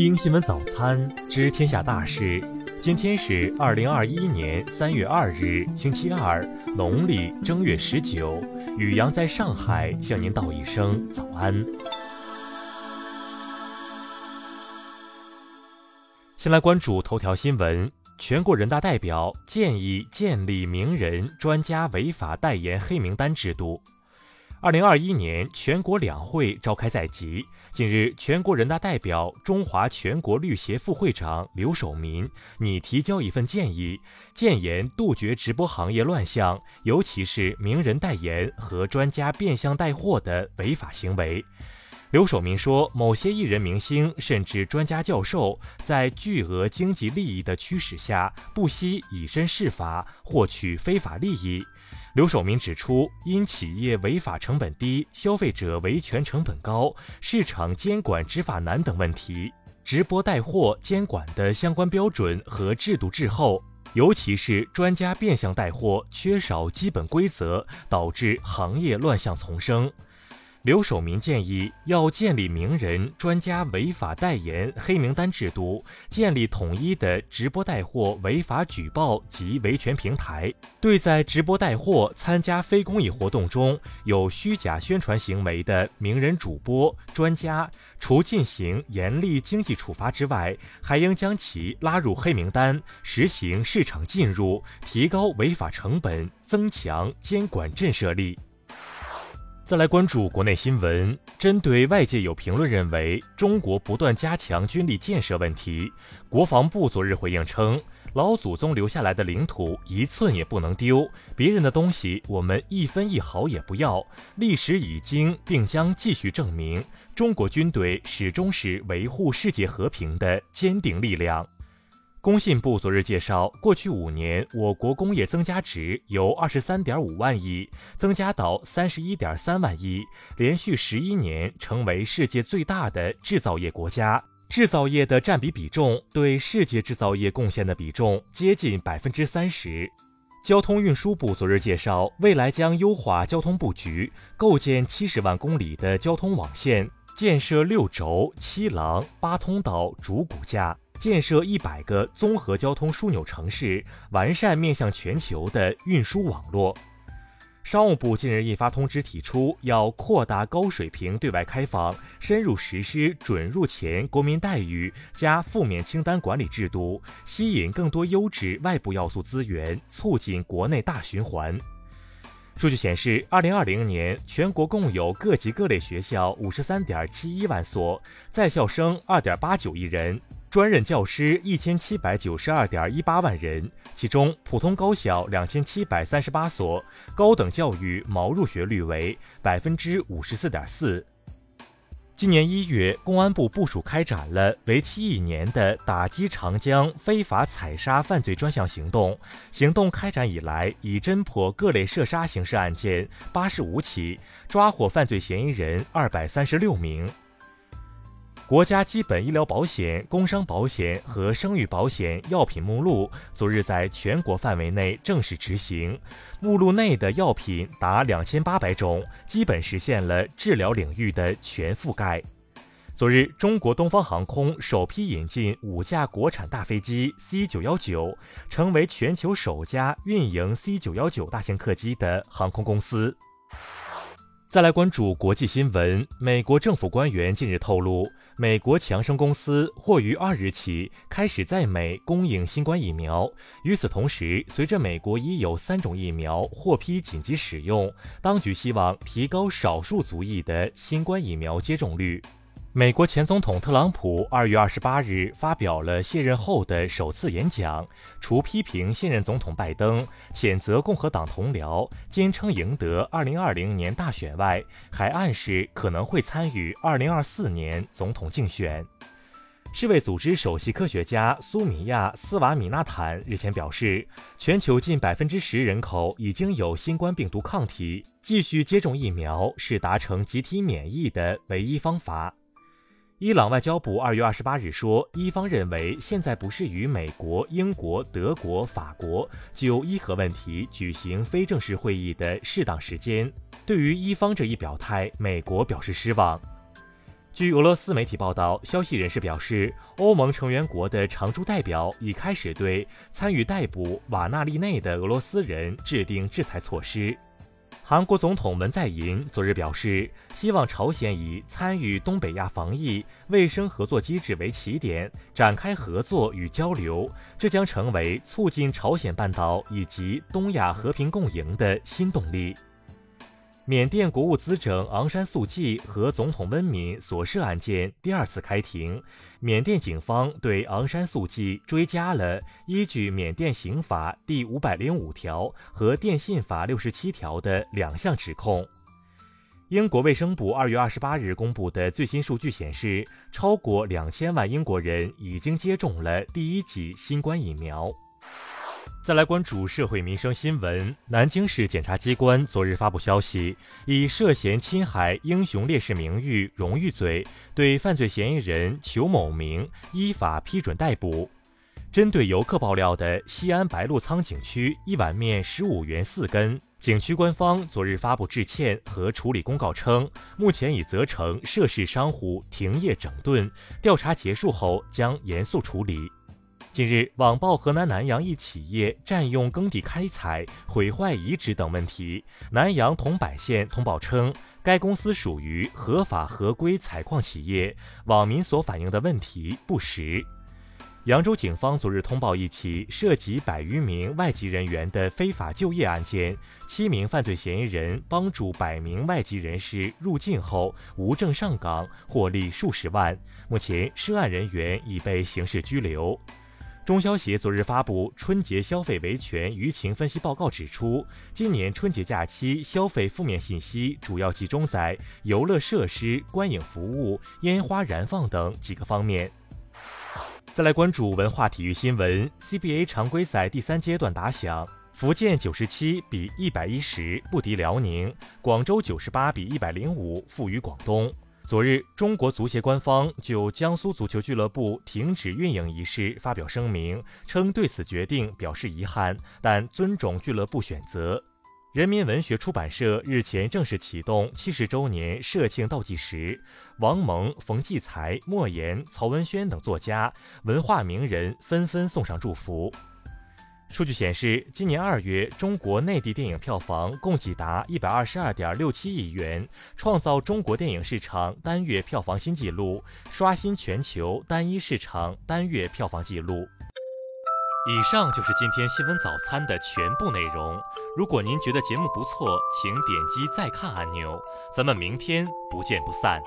听新闻早餐，知天下大事。今天是二零二一年三月二日，星期二，农历正月十九。雨阳在上海向您道一声早安。先来关注头条新闻：全国人大代表建议建立名人专家违法代言黑名单制度。二零二一年全国两会召开在即，近日，全国人大代表、中华全国律协副会长刘守民拟提交一份建议，建言杜绝直播行业乱象，尤其是名人代言和专家变相带货的违法行为。刘守民说，某些艺人明星甚至专家教授，在巨额经济利益的驱使下，不惜以身试法，获取非法利益。刘守民指出，因企业违法成本低、消费者维权成本高、市场监管执法难等问题，直播带货监管的相关标准和制度滞后，尤其是专家变相带货缺少基本规则，导致行业乱象丛生。刘守民建议要建立名人、专家违法代言黑名单制度，建立统一的直播带货违法举报及维权平台。对在直播带货、参加非公益活动中有虚假宣传行为的名人、主播、专家，除进行严厉经济处罚之外，还应将其拉入黑名单，实行市场禁入，提高违法成本，增强监管震慑力。再来关注国内新闻，针对外界有评论认为中国不断加强军力建设问题，国防部昨日回应称，老祖宗留下来的领土一寸也不能丢，别人的东西我们一分一毫也不要。历史已经并将继续证明，中国军队始终是维护世界和平的坚定力量。工信部昨日介绍，过去五年，我国工业增加值由二十三点五万亿增加到三十一点三万亿，连续十一年成为世界最大的制造业国家。制造业的占比比重对世界制造业贡献的比重接近百分之三十。交通运输部昨日介绍，未来将优化交通布局，构建七十万公里的交通网线，建设六轴、七廊、八通道、主骨架。建设一百个综合交通枢纽城市，完善面向全球的运输网络。商务部近日印发通知，提出要扩大高水平对外开放，深入实施准入前国民待遇加负面清单管理制度，吸引更多优质外部要素资源，促进国内大循环。数据显示，二零二零年全国共有各级各类学校五十三点七一万所，在校生二点八九亿人。专任教师一千七百九十二点一八万人，其中普通高校两千七百三十八所，高等教育毛入学率为百分之五十四点四。今年一月，公安部部署开展了为期一年的打击长江非法采砂犯罪专项行动。行动开展以来，已侦破各类涉砂刑事案件八十五起，抓获犯罪嫌疑人二百三十六名。国家基本医疗保险、工伤保险和生育保险药品目录昨日在全国范围内正式执行，目录内的药品达两千八百种，基本实现了治疗领域的全覆盖。昨日，中国东方航空首批引进五架国产大飞机 C 九幺九，成为全球首家运营 C 九幺九大型客机的航空公司。再来关注国际新闻，美国政府官员近日透露。美国强生公司或于二日起开始在美供应新冠疫苗。与此同时，随着美国已有三种疫苗获批紧急使用，当局希望提高少数族裔的新冠疫苗接种率。美国前总统特朗普二月二十八日发表了卸任后的首次演讲，除批评现任总统拜登、谴责共和党同僚、坚称赢得二零二零年大选外，还暗示可能会参与二零二四年总统竞选。世卫组织首席科学家苏米亚斯瓦米纳坦日前表示，全球近百分之十人口已经有新冠病毒抗体，继续接种疫苗是达成集体免疫的唯一方法。伊朗外交部二月二十八日说，伊方认为现在不是与美国、英国、德国、法国就伊核问题举行非正式会议的适当时间。对于伊方这一表态，美国表示失望。据俄罗斯媒体报道，消息人士表示，欧盟成员国的常驻代表已开始对参与逮捕瓦纳利内的俄罗斯人制定制裁措施。韩国总统文在寅昨日表示，希望朝鲜以参与东北亚防疫卫生合作机制为起点，展开合作与交流，这将成为促进朝鲜半岛以及东亚和平共赢的新动力。缅甸国务资政昂山素季和总统温敏所涉案件第二次开庭，缅甸警方对昂山素季追加了依据缅甸刑法第五百零五条和电信法六十七条的两项指控。英国卫生部二月二十八日公布的最新数据显示，超过两千万英国人已经接种了第一剂新冠疫苗。再来关注社会民生新闻。南京市检察机关昨日发布消息，以涉嫌侵害英雄烈士名誉荣誉罪，对犯罪嫌疑人裘某明依法批准逮捕。针对游客爆料的西安白鹿仓景区一碗面十五元四根，景区官方昨日发布致歉和处理公告称，目前已责成涉事商户停业整顿，调查结束后将严肃处理。近日，网曝河南南阳一企业占用耕地开采、毁坏遗址等问题。南阳桐柏县通报称，该公司属于合法合规采矿企业，网民所反映的问题不实。扬州警方昨日通报一起涉及百余名外籍人员的非法就业案件，七名犯罪嫌疑人帮助百名外籍人士入境后无证上岗，获利数十万。目前，涉案人员已被刑事拘留。中消协昨日发布春节消费维权舆情分析报告，指出，今年春节假期消费负面信息主要集中在游乐设施、观影服务、烟花燃放等几个方面。再来关注文化体育新闻，CBA 常规赛第三阶段打响，福建九十七比一百一十不敌辽宁，广州九十八比一百零五负于广东。昨日，中国足协官方就江苏足球俱乐部停止运营一事发表声明，称对此决定表示遗憾，但尊重俱乐部选择。人民文学出版社日前正式启动七十周年社庆倒计时，王蒙、冯骥才、莫言、曹文轩等作家、文化名人纷纷送上祝福。数据显示，今年二月，中国内地电影票房共计达一百二十二点六七亿元，创造中国电影市场单月票房新纪录，刷新全球单一市场单月票房纪录。以上就是今天新闻早餐的全部内容。如果您觉得节目不错，请点击再看按钮。咱们明天不见不散。